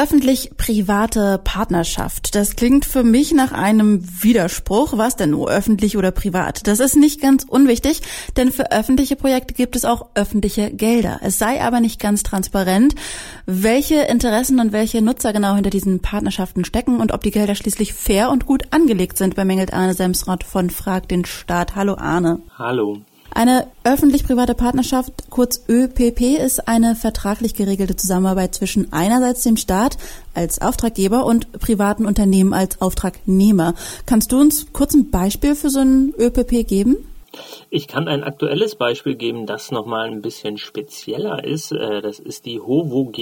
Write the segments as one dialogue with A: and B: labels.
A: Öffentlich-private Partnerschaft. Das klingt für mich nach einem Widerspruch. Was denn nur öffentlich oder privat? Das ist nicht ganz unwichtig, denn für öffentliche Projekte gibt es auch öffentliche Gelder. Es sei aber nicht ganz transparent, welche Interessen und welche Nutzer genau hinter diesen Partnerschaften stecken und ob die Gelder schließlich fair und gut angelegt sind, bemängelt Arne Semsrott von Frag den Staat. Hallo Arne.
B: Hallo.
A: Eine öffentlich-private Partnerschaft, kurz ÖPP, ist eine vertraglich geregelte Zusammenarbeit zwischen einerseits dem Staat als Auftraggeber und privaten Unternehmen als Auftragnehmer. Kannst du uns kurz ein Beispiel für so ein ÖPP geben?
B: Ich kann ein aktuelles Beispiel geben, das nochmal ein bisschen spezieller ist. Äh, das ist die HOVOG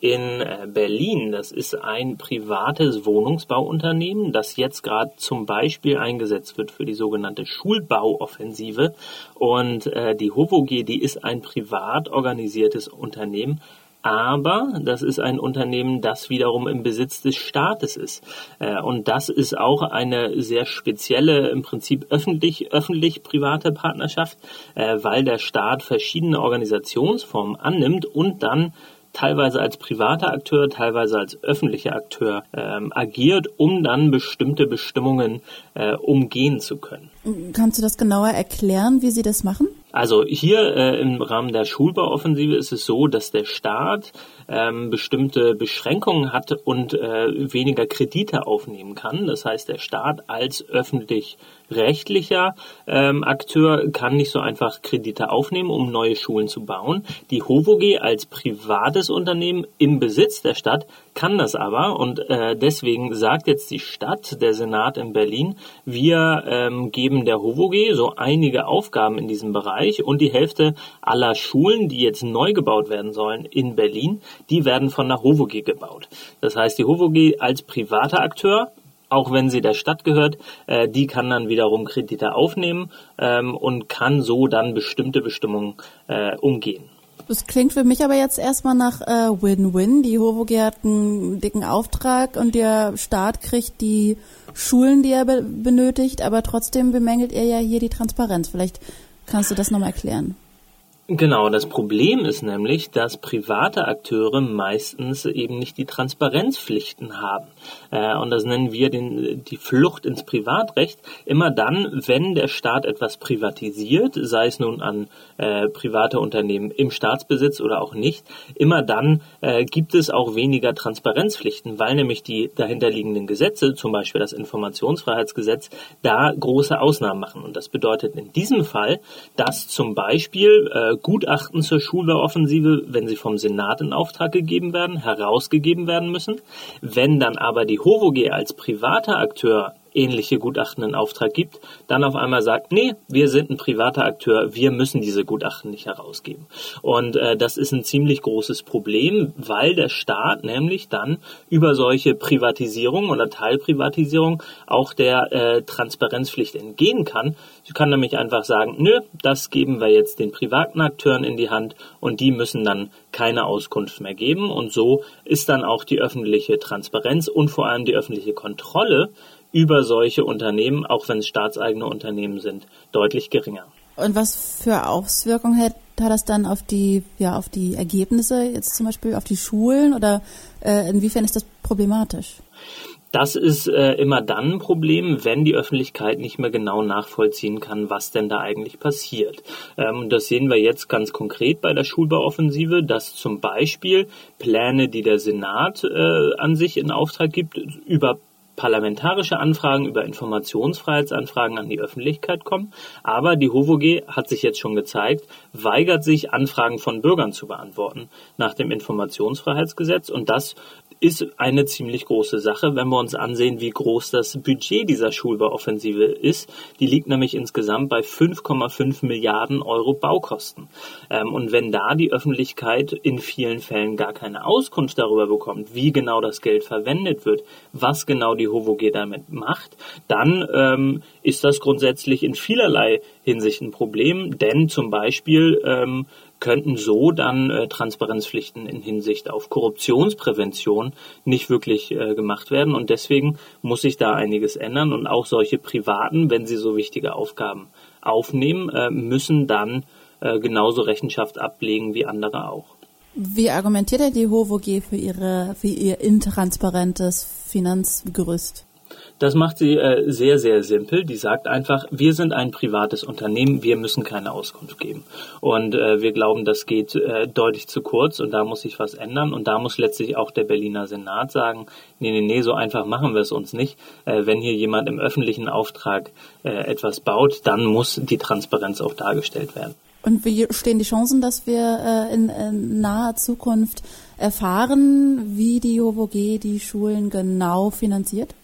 B: in äh, Berlin. Das ist ein privates Wohnungsbauunternehmen, das jetzt gerade zum Beispiel eingesetzt wird für die sogenannte Schulbauoffensive. Und äh, die HOVOG, die ist ein privat organisiertes Unternehmen, aber das ist ein Unternehmen, das wiederum im Besitz des Staates ist. Äh, und das ist auch eine sehr spezielle, im Prinzip öffentlich, öffentlich-private Partnerschaft, äh, weil der Staat verschiedene Organisationsformen annimmt und dann teilweise als privater Akteur, teilweise als öffentlicher Akteur ähm, agiert, um dann bestimmte Bestimmungen äh, umgehen zu können.
A: Kannst du das genauer erklären, wie Sie das machen?
B: Also hier äh, im Rahmen der Schulbauoffensive ist es so, dass der Staat ähm, bestimmte Beschränkungen hat und äh, weniger Kredite aufnehmen kann. Das heißt, der Staat als öffentlich-rechtlicher ähm, Akteur kann nicht so einfach Kredite aufnehmen, um neue Schulen zu bauen. Die HOVOG als privates Unternehmen im Besitz der Stadt kann das aber und äh, deswegen sagt jetzt die Stadt, der Senat in Berlin, wir ähm, geben der HOVOG so einige Aufgaben in diesem Bereich und die Hälfte aller Schulen, die jetzt neu gebaut werden sollen in Berlin, die werden von der HOVOG gebaut. Das heißt, die HOVOG als privater Akteur auch wenn sie der Stadt gehört, äh, die kann dann wiederum Kredite aufnehmen ähm, und kann so dann bestimmte Bestimmungen äh, umgehen.
A: Das klingt für mich aber jetzt erstmal nach äh, Win-Win. Die HOVOG hat einen dicken Auftrag und der Staat kriegt die Schulen, die er be benötigt, aber trotzdem bemängelt er ja hier die Transparenz. Vielleicht kannst du das nochmal erklären.
B: Genau, das Problem ist nämlich, dass private Akteure meistens eben nicht die Transparenzpflichten haben. Äh, und das nennen wir den, die Flucht ins Privatrecht. Immer dann, wenn der Staat etwas privatisiert, sei es nun an äh, private Unternehmen im Staatsbesitz oder auch nicht, immer dann äh, gibt es auch weniger Transparenzpflichten, weil nämlich die dahinterliegenden Gesetze, zum Beispiel das Informationsfreiheitsgesetz, da große Ausnahmen machen. Und das bedeutet in diesem Fall, dass zum Beispiel äh, Gutachten zur Schulbauoffensive, wenn sie vom Senat in Auftrag gegeben werden, herausgegeben werden müssen. Wenn dann aber die HOVOG als privater Akteur ähnliche Gutachten in Auftrag gibt, dann auf einmal sagt, nee, wir sind ein privater Akteur, wir müssen diese Gutachten nicht herausgeben. Und äh, das ist ein ziemlich großes Problem, weil der Staat nämlich dann über solche Privatisierung oder Teilprivatisierung auch der äh, Transparenzpflicht entgehen kann. Sie kann nämlich einfach sagen, nö, das geben wir jetzt den privaten Akteuren in die Hand und die müssen dann keine Auskunft mehr geben. Und so ist dann auch die öffentliche Transparenz und vor allem die öffentliche Kontrolle über solche Unternehmen, auch wenn es staatseigene Unternehmen sind, deutlich geringer.
A: Und was für Auswirkungen hat, hat das dann auf die, ja, auf die Ergebnisse, jetzt zum Beispiel auf die Schulen oder äh, inwiefern ist das problematisch?
B: Das ist äh, immer dann ein Problem, wenn die Öffentlichkeit nicht mehr genau nachvollziehen kann, was denn da eigentlich passiert. Ähm, das sehen wir jetzt ganz konkret bei der Schulbauoffensive, dass zum Beispiel Pläne, die der Senat äh, an sich in Auftrag gibt, über parlamentarische Anfragen über Informationsfreiheitsanfragen an die Öffentlichkeit kommen. Aber die HOVOG hat sich jetzt schon gezeigt, weigert sich, Anfragen von Bürgern zu beantworten nach dem Informationsfreiheitsgesetz. Und das ist eine ziemlich große Sache, wenn wir uns ansehen, wie groß das Budget dieser Schulbauoffensive ist. Die liegt nämlich insgesamt bei 5,5 Milliarden Euro Baukosten. Ähm, und wenn da die Öffentlichkeit in vielen Fällen gar keine Auskunft darüber bekommt, wie genau das Geld verwendet wird, was genau die HOVOG damit macht, dann ähm, ist das grundsätzlich in vielerlei Hinsicht ein Problem, denn zum Beispiel ähm, könnten so dann äh, Transparenzpflichten in Hinsicht auf Korruptionsprävention nicht wirklich äh, gemacht werden. Und deswegen muss sich da einiges ändern. Und auch solche Privaten, wenn sie so wichtige Aufgaben aufnehmen, äh, müssen dann äh, genauso Rechenschaft ablegen wie andere auch.
A: Wie argumentiert er die HOVOG für, ihre, für ihr intransparentes Finanzgerüst?
B: Das macht sie äh, sehr, sehr simpel. Die sagt einfach, wir sind ein privates Unternehmen, wir müssen keine Auskunft geben. Und äh, wir glauben, das geht äh, deutlich zu kurz und da muss sich was ändern. Und da muss letztlich auch der Berliner Senat sagen, nee, nee, nee, so einfach machen wir es uns nicht. Äh, wenn hier jemand im öffentlichen Auftrag äh, etwas baut, dann muss die Transparenz auch dargestellt werden.
A: Und wie stehen die Chancen, dass wir äh, in, in naher Zukunft erfahren, wie die HOVOG die Schulen genau finanziert?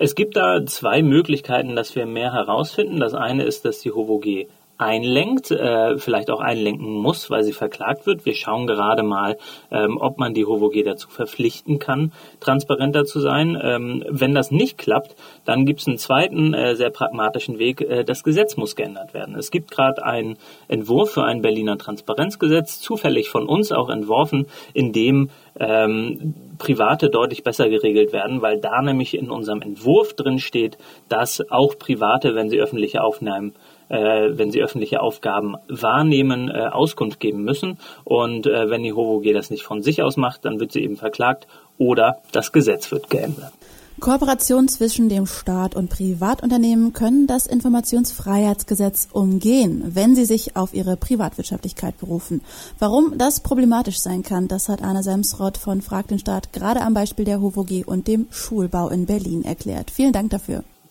B: Es gibt da zwei Möglichkeiten, dass wir mehr herausfinden. Das eine ist, dass die HOVOG einlenkt, äh, vielleicht auch einlenken muss, weil sie verklagt wird. Wir schauen gerade mal, ähm, ob man die HOVOG dazu verpflichten kann, transparenter zu sein. Ähm, wenn das nicht klappt, dann gibt es einen zweiten äh, sehr pragmatischen Weg. Äh, das Gesetz muss geändert werden. Es gibt gerade einen Entwurf für ein Berliner Transparenzgesetz, zufällig von uns auch entworfen, in dem ähm, Private deutlich besser geregelt werden, weil da nämlich in unserem Entwurf drin steht, dass auch Private, wenn sie öffentliche Aufnahmen äh, wenn sie öffentliche Aufgaben wahrnehmen, äh, Auskunft geben müssen. Und äh, wenn die HOVOG das nicht von sich aus macht, dann wird sie eben verklagt oder das Gesetz wird geändert.
A: Kooperationen zwischen dem Staat und Privatunternehmen können das Informationsfreiheitsgesetz umgehen, wenn sie sich auf ihre Privatwirtschaftlichkeit berufen. Warum das problematisch sein kann, das hat Anna Semsrott von Frag den Staat gerade am Beispiel der HOVOG und dem Schulbau in Berlin erklärt. Vielen Dank dafür.